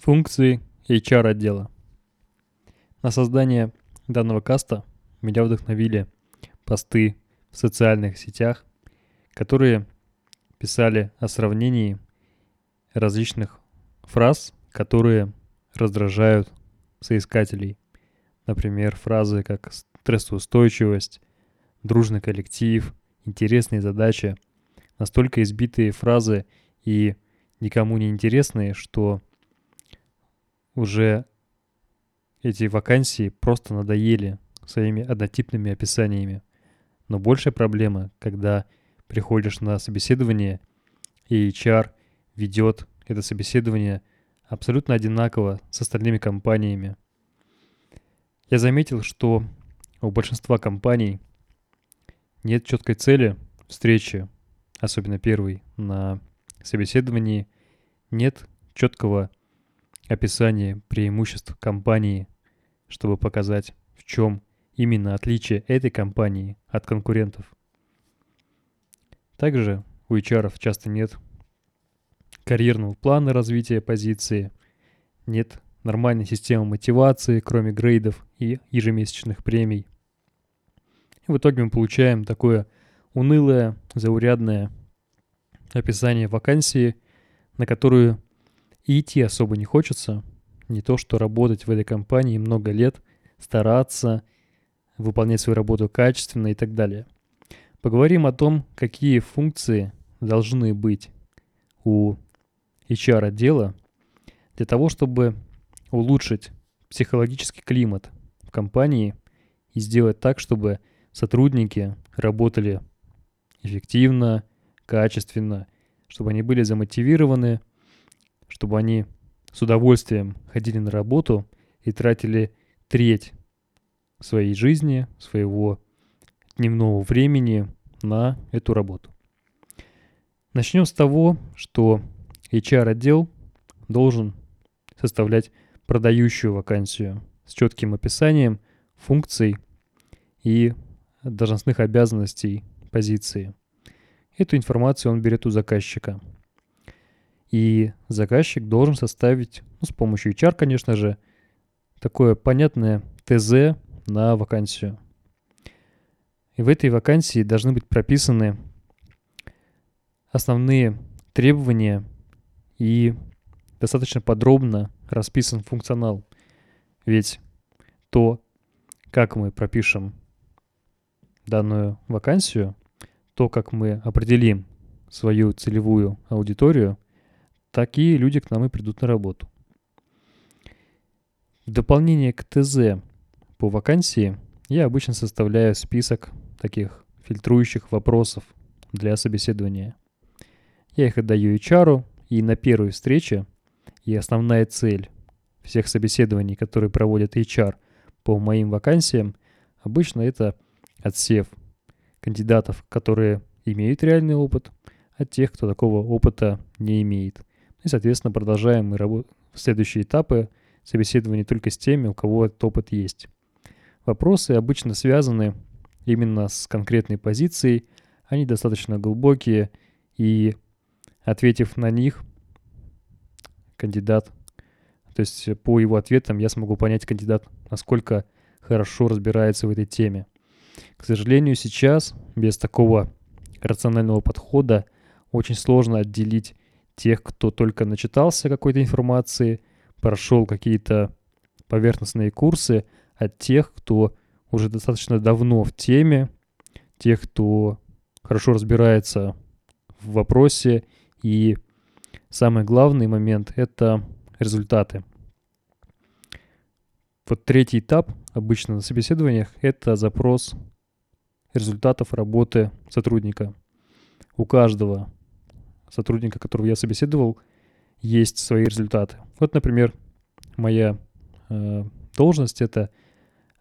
Функции HR-отдела. На создание данного каста меня вдохновили посты в социальных сетях, которые писали о сравнении различных фраз, которые раздражают соискателей. Например, фразы как стрессоустойчивость, дружный коллектив, интересные задачи. Настолько избитые фразы и никому не интересные, что уже эти вакансии просто надоели своими однотипными описаниями. Но большая проблема, когда приходишь на собеседование, и HR ведет это собеседование абсолютно одинаково с остальными компаниями. Я заметил, что у большинства компаний нет четкой цели встречи, особенно первой, на собеседовании, нет четкого описание преимуществ компании, чтобы показать, в чем именно отличие этой компании от конкурентов. Также у HR часто нет карьерного плана развития позиции, нет нормальной системы мотивации, кроме грейдов и ежемесячных премий. И в итоге мы получаем такое унылое, заурядное описание вакансии, на которую и идти особо не хочется. Не то, что работать в этой компании много лет, стараться, выполнять свою работу качественно и так далее. Поговорим о том, какие функции должны быть у HR-отдела для того, чтобы улучшить психологический климат в компании и сделать так, чтобы сотрудники работали эффективно, качественно, чтобы они были замотивированы, чтобы они с удовольствием ходили на работу и тратили треть своей жизни, своего дневного времени на эту работу. Начнем с того, что HR-отдел должен составлять продающую вакансию с четким описанием функций и должностных обязанностей позиции. Эту информацию он берет у заказчика – и заказчик должен составить, ну, с помощью HR, конечно же, такое понятное ТЗ на вакансию. И в этой вакансии должны быть прописаны основные требования и достаточно подробно расписан функционал. Ведь то, как мы пропишем данную вакансию, то, как мы определим свою целевую аудиторию – такие люди к нам и придут на работу. В дополнение к ТЗ по вакансии я обычно составляю список таких фильтрующих вопросов для собеседования. Я их отдаю HR, и на первой встрече и основная цель всех собеседований, которые проводят HR по моим вакансиям, обычно это отсев кандидатов, которые имеют реальный опыт, от тех, кто такого опыта не имеет. И, соответственно, продолжаем мы работ... следующие этапы собеседования только с теми, у кого этот опыт есть. Вопросы обычно связаны именно с конкретной позицией, они достаточно глубокие, и ответив на них, кандидат, то есть по его ответам я смогу понять кандидат, насколько хорошо разбирается в этой теме. К сожалению, сейчас без такого рационального подхода очень сложно отделить тех, кто только начитался какой-то информации, прошел какие-то поверхностные курсы, от тех, кто уже достаточно давно в теме, тех, кто хорошо разбирается в вопросе. И самый главный момент — это результаты. Вот третий этап обычно на собеседованиях — это запрос результатов работы сотрудника. У каждого сотрудника, которого я собеседовал, есть свои результаты. Вот, например, моя э, должность это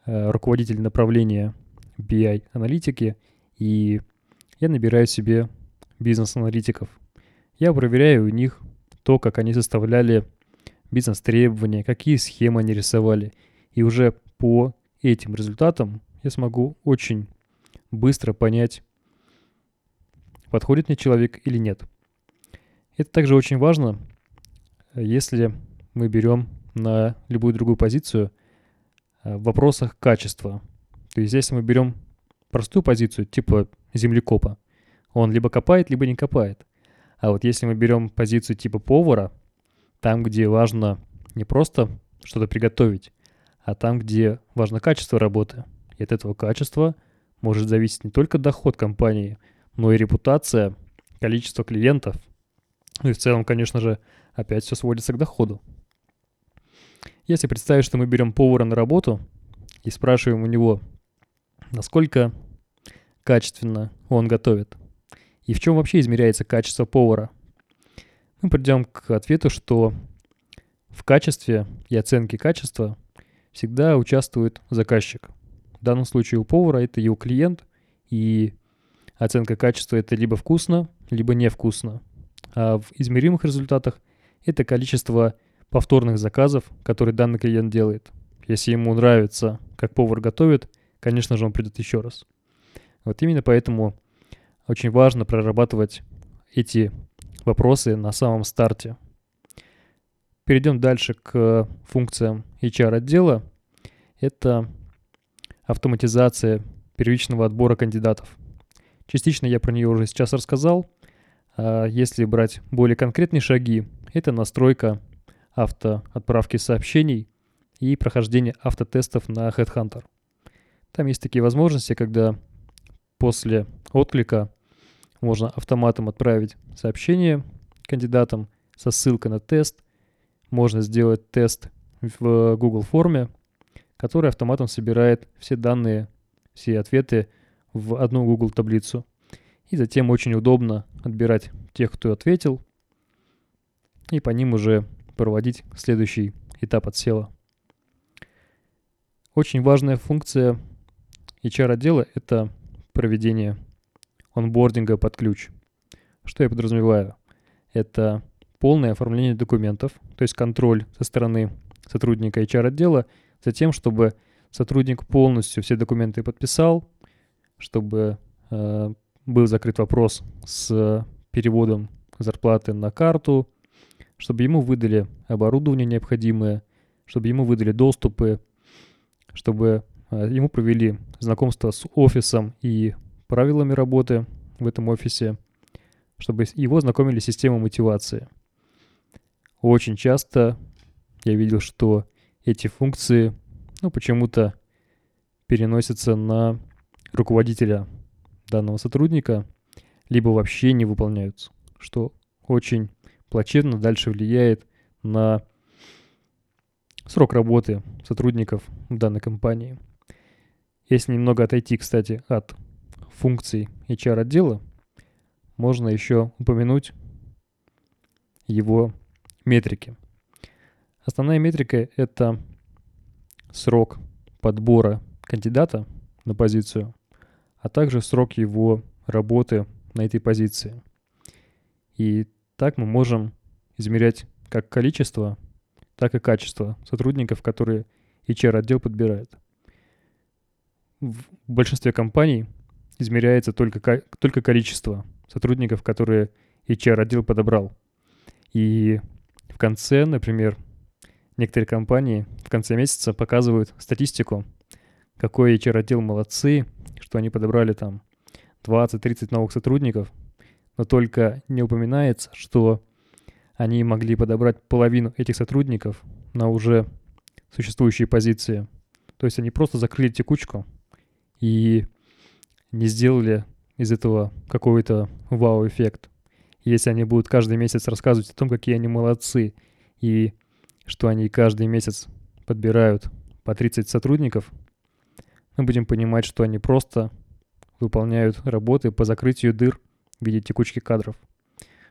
э, руководитель направления BI-аналитики, и я набираю себе бизнес-аналитиков. Я проверяю у них то, как они составляли бизнес-требования, какие схемы они рисовали. И уже по этим результатам я смогу очень быстро понять, подходит мне человек или нет. Это также очень важно, если мы берем на любую другую позицию э, в вопросах качества. То есть если мы берем простую позицию, типа землекопа, он либо копает, либо не копает. А вот если мы берем позицию типа повара, там, где важно не просто что-то приготовить, а там, где важно качество работы. И от этого качества может зависеть не только доход компании, но и репутация, количество клиентов. Ну и в целом, конечно же, опять все сводится к доходу. Если представить, что мы берем повара на работу и спрашиваем у него, насколько качественно он готовит, и в чем вообще измеряется качество повара, мы придем к ответу, что в качестве и оценке качества всегда участвует заказчик. В данном случае у повара это его клиент, и оценка качества это либо вкусно, либо невкусно. А в измеримых результатах это количество повторных заказов, которые данный клиент делает. Если ему нравится, как повар готовит, конечно же, он придет еще раз. Вот именно поэтому очень важно прорабатывать эти вопросы на самом старте. Перейдем дальше к функциям HR-отдела. Это автоматизация первичного отбора кандидатов. Частично я про нее уже сейчас рассказал. А если брать более конкретные шаги, это настройка автоотправки сообщений и прохождение автотестов на Headhunter. Там есть такие возможности, когда после отклика можно автоматом отправить сообщение кандидатам со ссылкой на тест. Можно сделать тест в Google форме, который автоматом собирает все данные, все ответы в одну Google таблицу. И затем очень удобно отбирать тех, кто ответил, и по ним уже проводить следующий этап отсела. Очень важная функция HR-отдела — это проведение онбординга под ключ. Что я подразумеваю? Это полное оформление документов, то есть контроль со стороны сотрудника HR-отдела за тем, чтобы сотрудник полностью все документы подписал, чтобы э, был закрыт вопрос с переводом зарплаты на карту, чтобы ему выдали оборудование необходимое, чтобы ему выдали доступы, чтобы э, ему провели знакомство с офисом и правилами работы в этом офисе, чтобы его знакомили с системой мотивации. Очень часто я видел, что эти функции ну, почему-то переносятся на руководителя данного сотрудника, либо вообще не выполняются, что очень плачевно дальше влияет на срок работы сотрудников в данной компании. Если немного отойти, кстати, от функций HR-отдела, можно еще упомянуть его метрики. Основная метрика — это срок подбора кандидата на позицию, а также срок его работы на этой позиции. И так мы можем измерять как количество, так и качество сотрудников, которые HR-отдел подбирает. В большинстве компаний измеряется только, только количество сотрудников, которые HR-отдел подобрал. И в конце, например, некоторые компании в конце месяца показывают статистику, какой HR-отдел молодцы, что они подобрали там 20-30 новых сотрудников – но только не упоминается, что они могли подобрать половину этих сотрудников на уже существующие позиции. То есть они просто закрыли текучку и не сделали из этого какой-то вау-эффект. Если они будут каждый месяц рассказывать о том, какие они молодцы, и что они каждый месяц подбирают по 30 сотрудников, мы будем понимать, что они просто выполняют работы по закрытию дыр в виде текучки кадров.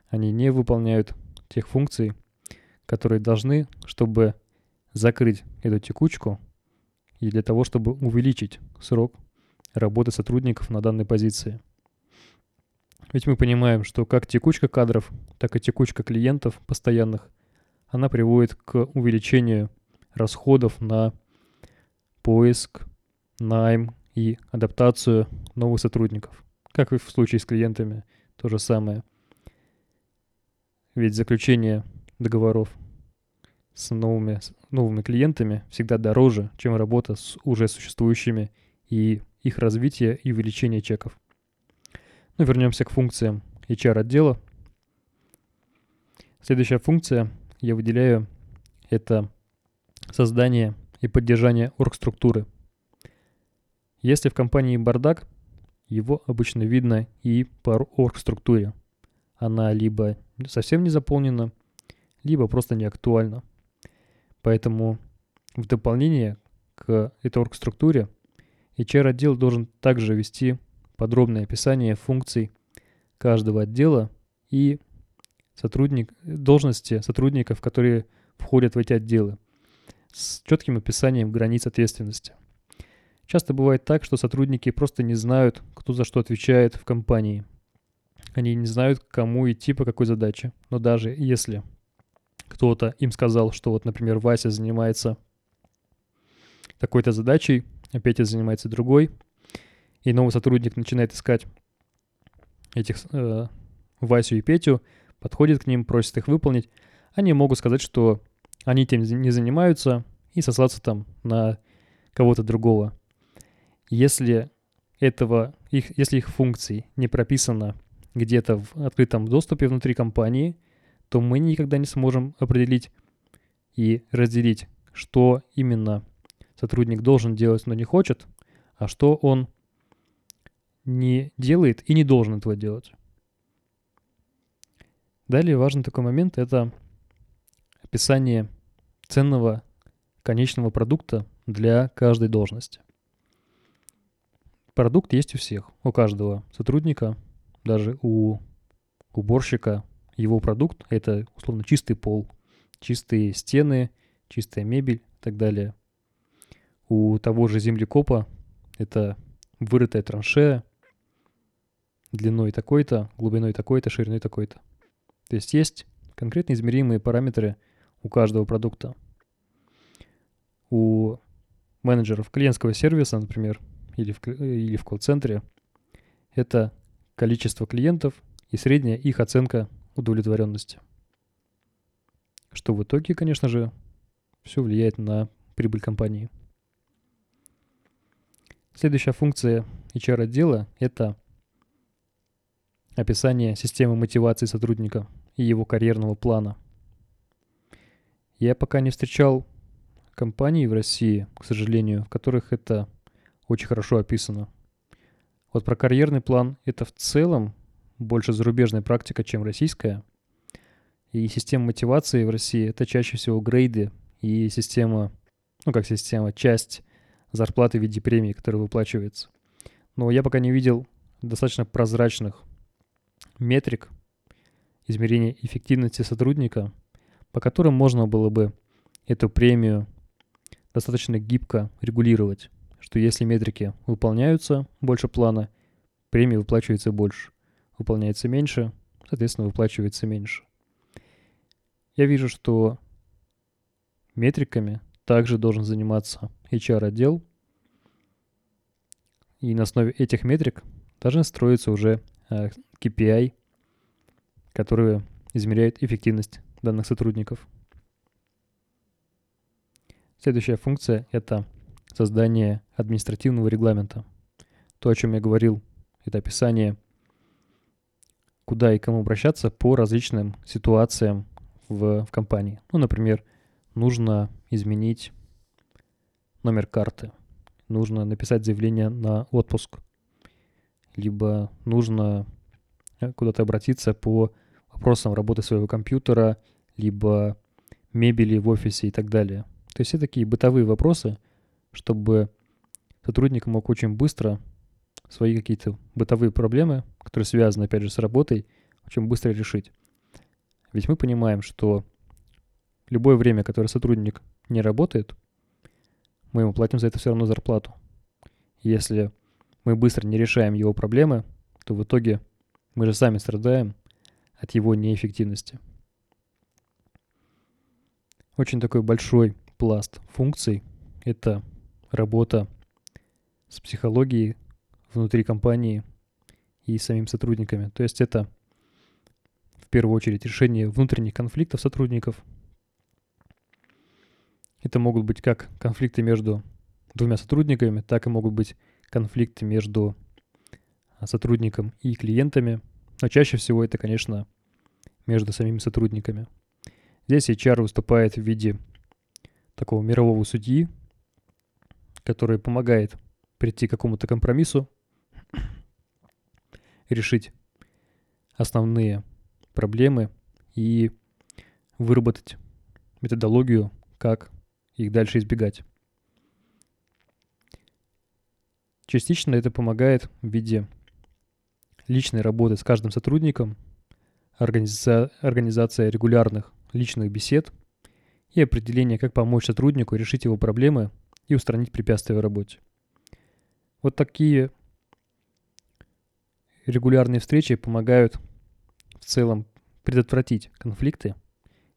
Они не выполняют тех функций, которые должны, чтобы закрыть эту текучку и для того, чтобы увеличить срок работы сотрудников на данной позиции. Ведь мы понимаем, что как текучка кадров, так и текучка клиентов постоянных, она приводит к увеличению расходов на поиск, найм и адаптацию новых сотрудников, как и в случае с клиентами – то же самое. Ведь заключение договоров с новыми, с новыми клиентами всегда дороже, чем работа с уже существующими и их развитие и увеличение чеков. Ну, вернемся к функциям HR-отдела. Следующая функция я выделяю – это создание и поддержание оргструктуры. Если в компании бардак, его обычно видно и по оргструктуре. Она либо совсем не заполнена, либо просто не актуальна. Поэтому в дополнение к этой оргструктуре HR-отдел должен также вести подробное описание функций каждого отдела и сотрудник, должности сотрудников, которые входят в эти отделы, с четким описанием границ ответственности. Часто бывает так, что сотрудники просто не знают, кто за что отвечает в компании. Они не знают, кому идти по какой задаче. Но даже если кто-то им сказал, что вот, например, Вася занимается такой-то задачей, а Петя занимается другой, и новый сотрудник начинает искать этих э, Васю и Петю, подходит к ним, просит их выполнить, они могут сказать, что они тем не занимаются и сослаться там на кого-то другого. Если этого, их, если их функций не прописано где-то в открытом доступе внутри компании, то мы никогда не сможем определить и разделить, что именно сотрудник должен делать, но не хочет, а что он не делает и не должен этого делать. Далее важный такой момент – это описание ценного конечного продукта для каждой должности. Продукт есть у всех, у каждого сотрудника, даже у уборщика. Его продукт – это, условно, чистый пол, чистые стены, чистая мебель и так далее. У того же землекопа это вырытая траншея длиной такой-то, глубиной такой-то, шириной такой-то. То есть есть конкретно измеримые параметры у каждого продукта. У менеджеров клиентского сервиса, например, или в, или в колл-центре, это количество клиентов и средняя их оценка удовлетворенности. Что в итоге, конечно же, все влияет на прибыль компании. Следующая функция HR-отдела — это описание системы мотивации сотрудника и его карьерного плана. Я пока не встречал компаний в России, к сожалению, в которых это очень хорошо описано. Вот про карьерный план это в целом больше зарубежная практика, чем российская. И система мотивации в России это чаще всего грейды и система, ну как система, часть зарплаты в виде премии, которая выплачивается. Но я пока не видел достаточно прозрачных метрик измерения эффективности сотрудника, по которым можно было бы эту премию достаточно гибко регулировать, что если метрики выполняются больше плана, премия выплачивается больше. Выполняется меньше, соответственно, выплачивается меньше. Я вижу, что метриками также должен заниматься HR-отдел, и на основе этих метрик должны строиться уже KPI, э, которые измеряют эффективность данных сотрудников. Следующая функция — это создание административного регламента. То, о чем я говорил, это описание, куда и кому обращаться по различным ситуациям в, в компании. Ну, например, нужно изменить номер карты, нужно написать заявление на отпуск, либо нужно э, куда-то обратиться по вопросам работы своего компьютера, либо мебели в офисе и так далее. То есть все такие бытовые вопросы, чтобы сотрудник мог очень быстро свои какие-то бытовые проблемы, которые связаны, опять же, с работой, очень быстро решить. Ведь мы понимаем, что любое время, которое сотрудник не работает, мы ему платим за это все равно зарплату. Если мы быстро не решаем его проблемы, то в итоге мы же сами страдаем от его неэффективности. Очень такой большой пласт функций — это работа с психологией внутри компании и самим сотрудниками. То есть это в первую очередь решение внутренних конфликтов сотрудников, Это могут быть как конфликты между двумя сотрудниками, так и могут быть конфликты между а, сотрудником и клиентами. Но чаще всего это, конечно, между самими сотрудниками. Здесь HR выступает в виде такого мирового судьи, который помогает прийти к какому-то компромиссу, решить основные проблемы и выработать методологию, как их дальше избегать. Частично это помогает в виде личной работы с каждым сотрудником, организация, организация регулярных личных бесед и определение, как помочь сотруднику решить его проблемы и устранить препятствия в работе. Вот такие регулярные встречи помогают в целом предотвратить конфликты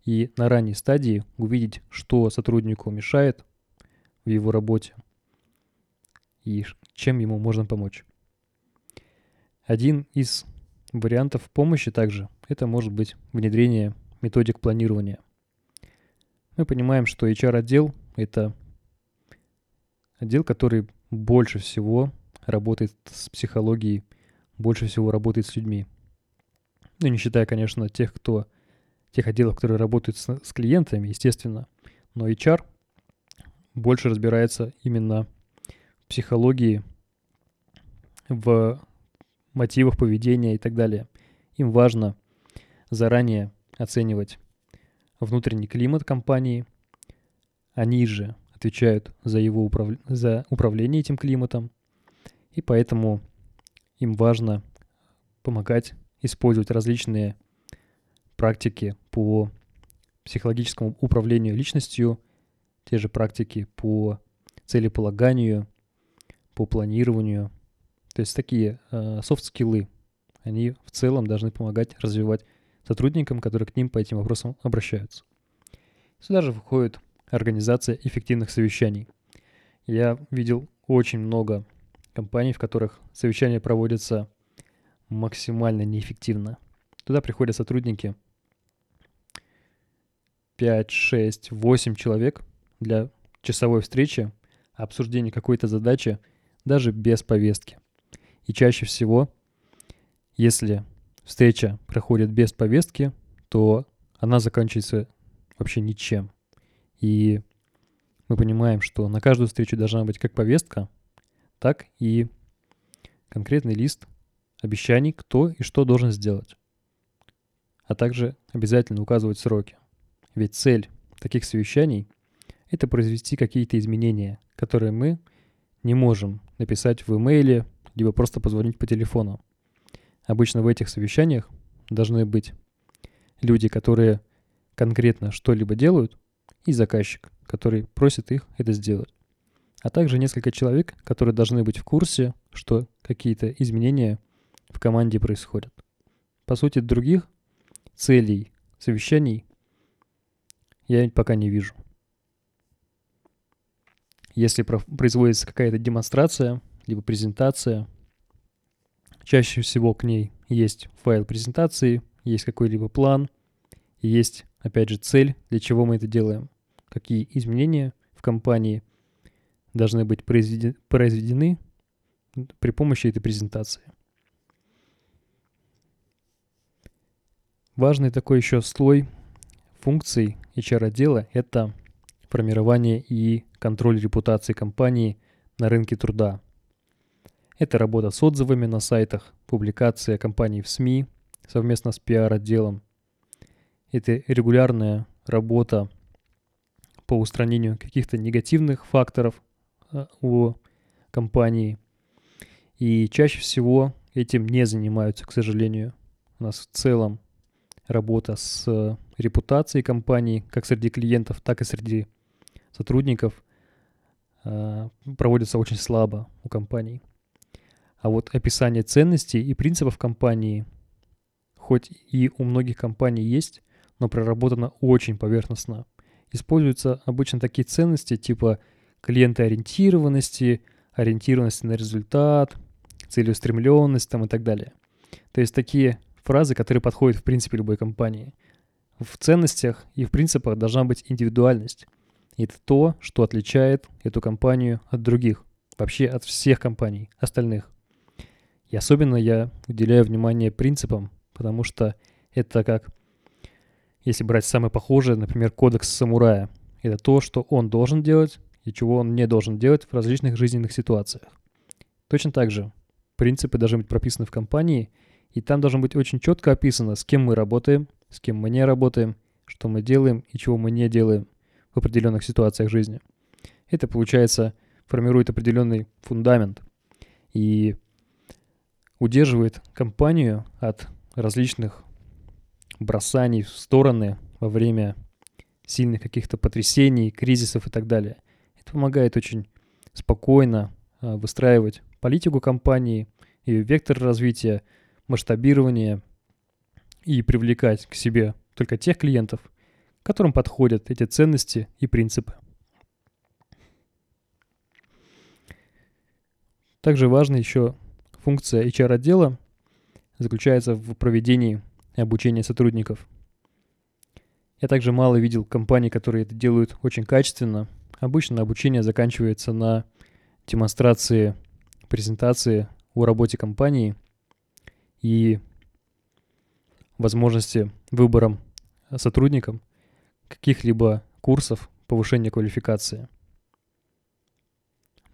и на ранней стадии увидеть, что сотруднику мешает в его работе и чем ему можно помочь. Один из вариантов помощи также это может быть внедрение методик планирования. Мы понимаем, что HR-отдел — это отдел, который больше всего работает с психологией, больше всего работает с людьми. Ну, не считая, конечно, тех, кто, тех отделов, которые работают с, с клиентами, естественно. Но HR больше разбирается именно в психологии, в мотивах поведения и так далее. Им важно заранее оценивать внутренний климат компании. Они же отвечают за его управ... за управление этим климатом, и поэтому им важно помогать использовать различные практики по психологическому управлению личностью, те же практики по целеполаганию, по планированию. То есть такие софт-скиллы, э, они в целом должны помогать развивать сотрудникам, которые к ним по этим вопросам обращаются. Сюда же входит организация эффективных совещаний. Я видел очень много компаний, в которых совещания проводятся максимально неэффективно. Туда приходят сотрудники 5, 6, 8 человек для часовой встречи, обсуждения какой-то задачи, даже без повестки. И чаще всего, если встреча проходит без повестки, то она заканчивается вообще ничем. И мы понимаем, что на каждую встречу должна быть как повестка, так и конкретный лист обещаний, кто и что должен сделать. А также обязательно указывать сроки. Ведь цель таких совещаний – это произвести какие-то изменения, которые мы не можем написать в имейле, либо просто позвонить по телефону. Обычно в этих совещаниях должны быть люди, которые конкретно что-либо делают, и заказчик, который просит их это сделать. А также несколько человек, которые должны быть в курсе, что какие-то изменения в команде происходят. По сути, других целей совещаний я пока не вижу. Если производится какая-то демонстрация, либо презентация, чаще всего к ней есть файл презентации, есть какой-либо план, есть, опять же, цель, для чего мы это делаем какие изменения в компании должны быть произведены, при помощи этой презентации. Важный такой еще слой функций HR-отдела – это формирование и контроль репутации компании на рынке труда. Это работа с отзывами на сайтах, публикация компании в СМИ совместно с PR-отделом. Это регулярная работа по устранению каких-то негативных факторов э, у компании. И чаще всего этим не занимаются, к сожалению. У нас в целом работа с э, репутацией компании, как среди клиентов, так и среди сотрудников, э, проводится очень слабо у компаний. А вот описание ценностей и принципов компании, хоть и у многих компаний есть, но проработано очень поверхностно используются обычно такие ценности типа клиентоориентированности, ориентированности на результат, целеустремленность там и так далее. То есть такие фразы, которые подходят в принципе любой компании. В ценностях и в принципах должна быть индивидуальность. Это то, что отличает эту компанию от других, вообще от всех компаний остальных. И особенно я уделяю внимание принципам, потому что это как, если брать самое похожее, например, кодекс самурая. Это то, что он должен делать и чего он не должен делать в различных жизненных ситуациях. Точно так же принципы должны быть прописаны в компании, и там должно быть очень четко описано, с кем мы работаем, с кем мы не работаем, что мы делаем и чего мы не делаем в определенных ситуациях жизни. Это, получается, формирует определенный фундамент и удерживает компанию от различных бросаний в стороны во время сильных каких-то потрясений, кризисов и так далее. Это помогает очень спокойно а, выстраивать политику компании, ее вектор развития, масштабирование и привлекать к себе только тех клиентов, которым подходят эти ценности и принципы. Также важна еще функция HR-отдела заключается в проведении обучения сотрудников. Я также мало видел компаний, которые это делают очень качественно. Обычно обучение заканчивается на демонстрации, презентации о работе компании и возможности выбором сотрудникам каких-либо курсов повышения квалификации.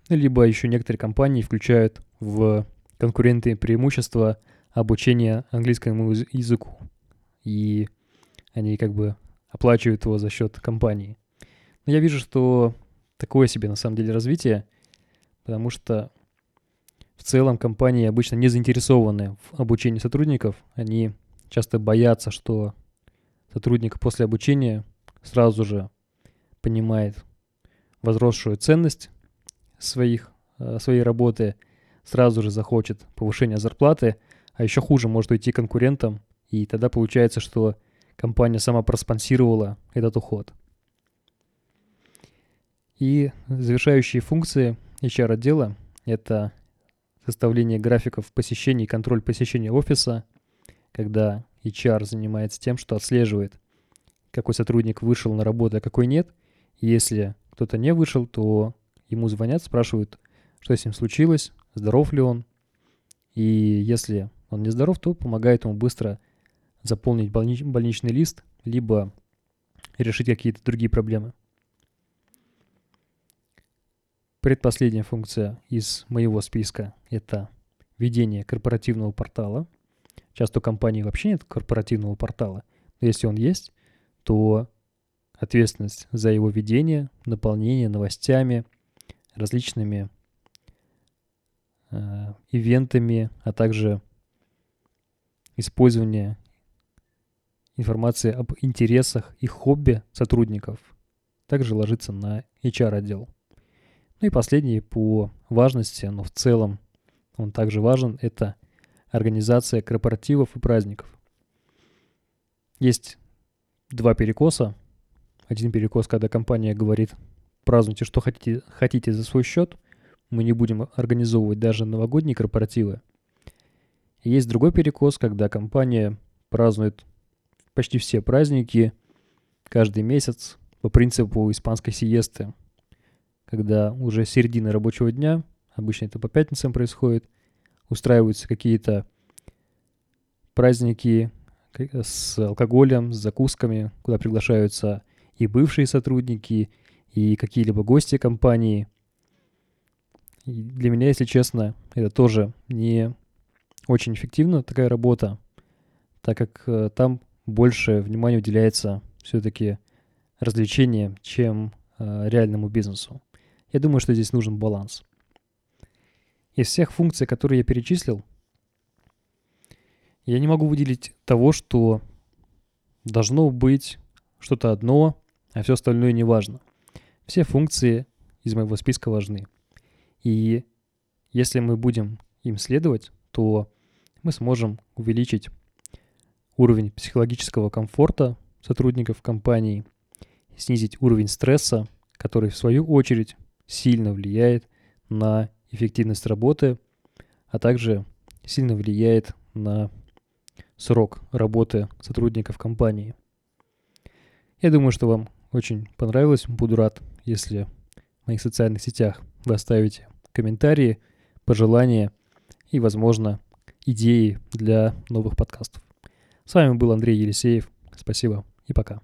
Либо еще некоторые компании включают в конкурентные преимущества обучения английскому языку. И они как бы оплачивают его за счет компании. Но я вижу, что такое себе на самом деле развитие, потому что в целом компании обычно не заинтересованы в обучении сотрудников. Они часто боятся, что сотрудник после обучения сразу же понимает возросшую ценность своих, э, своей работы, сразу же захочет повышения зарплаты, а еще хуже может уйти конкурентам, и тогда получается, что компания сама проспонсировала этот уход. И завершающие функции HR-отдела — это составление графиков посещений и контроль посещения офиса, когда HR занимается тем, что отслеживает, какой сотрудник вышел на работу, а какой нет. Если кто-то не вышел, то ему звонят, спрашивают, что с ним случилось, здоров ли он. И если он не здоров, то помогает ему быстро заполнить больнич- больничный лист, либо решить какие-то другие проблемы. Предпоследняя функция из моего списка – это ведение корпоративного портала. Часто у компании вообще нет корпоративного портала, но если он есть, то ответственность за его ведение, наполнение новостями, различными э, ивентами, а также использование информации об интересах и хобби сотрудников также ложится на HR-отдел. Ну и последний по важности, но в целом он также важен, это организация корпоративов и праздников. Есть два перекоса. Один перекос, когда компания говорит, празднуйте, что хотите, хотите за свой счет, мы не будем организовывать даже новогодние корпоративы. Есть другой перекос, когда компания празднует почти все праздники каждый месяц по принципу испанской сиесты – когда уже середина рабочего дня, обычно это по пятницам происходит, устраиваются какие-то праздники с алкоголем, с закусками, куда приглашаются и бывшие сотрудники, и какие-либо гости компании. И для меня, если честно, это тоже не очень эффективно такая работа, так как э, там больше внимания уделяется все-таки развлечениям, чем э, реальному бизнесу. Я думаю, что здесь нужен баланс. Из всех функций, которые я перечислил, я не могу выделить того, что должно быть что-то одно, а все остальное не важно. Все функции из моего списка важны. И если мы будем им следовать, то мы сможем увеличить уровень психологического комфорта сотрудников компании, снизить уровень стресса, который в свою очередь сильно влияет на эффективность работы, а также сильно влияет на срок работы сотрудников компании. Я думаю, что вам очень понравилось. Буду рад, если в моих социальных сетях вы оставите комментарии, пожелания и, возможно, идеи для новых подкастов. С вами был Андрей Елисеев. Спасибо и пока.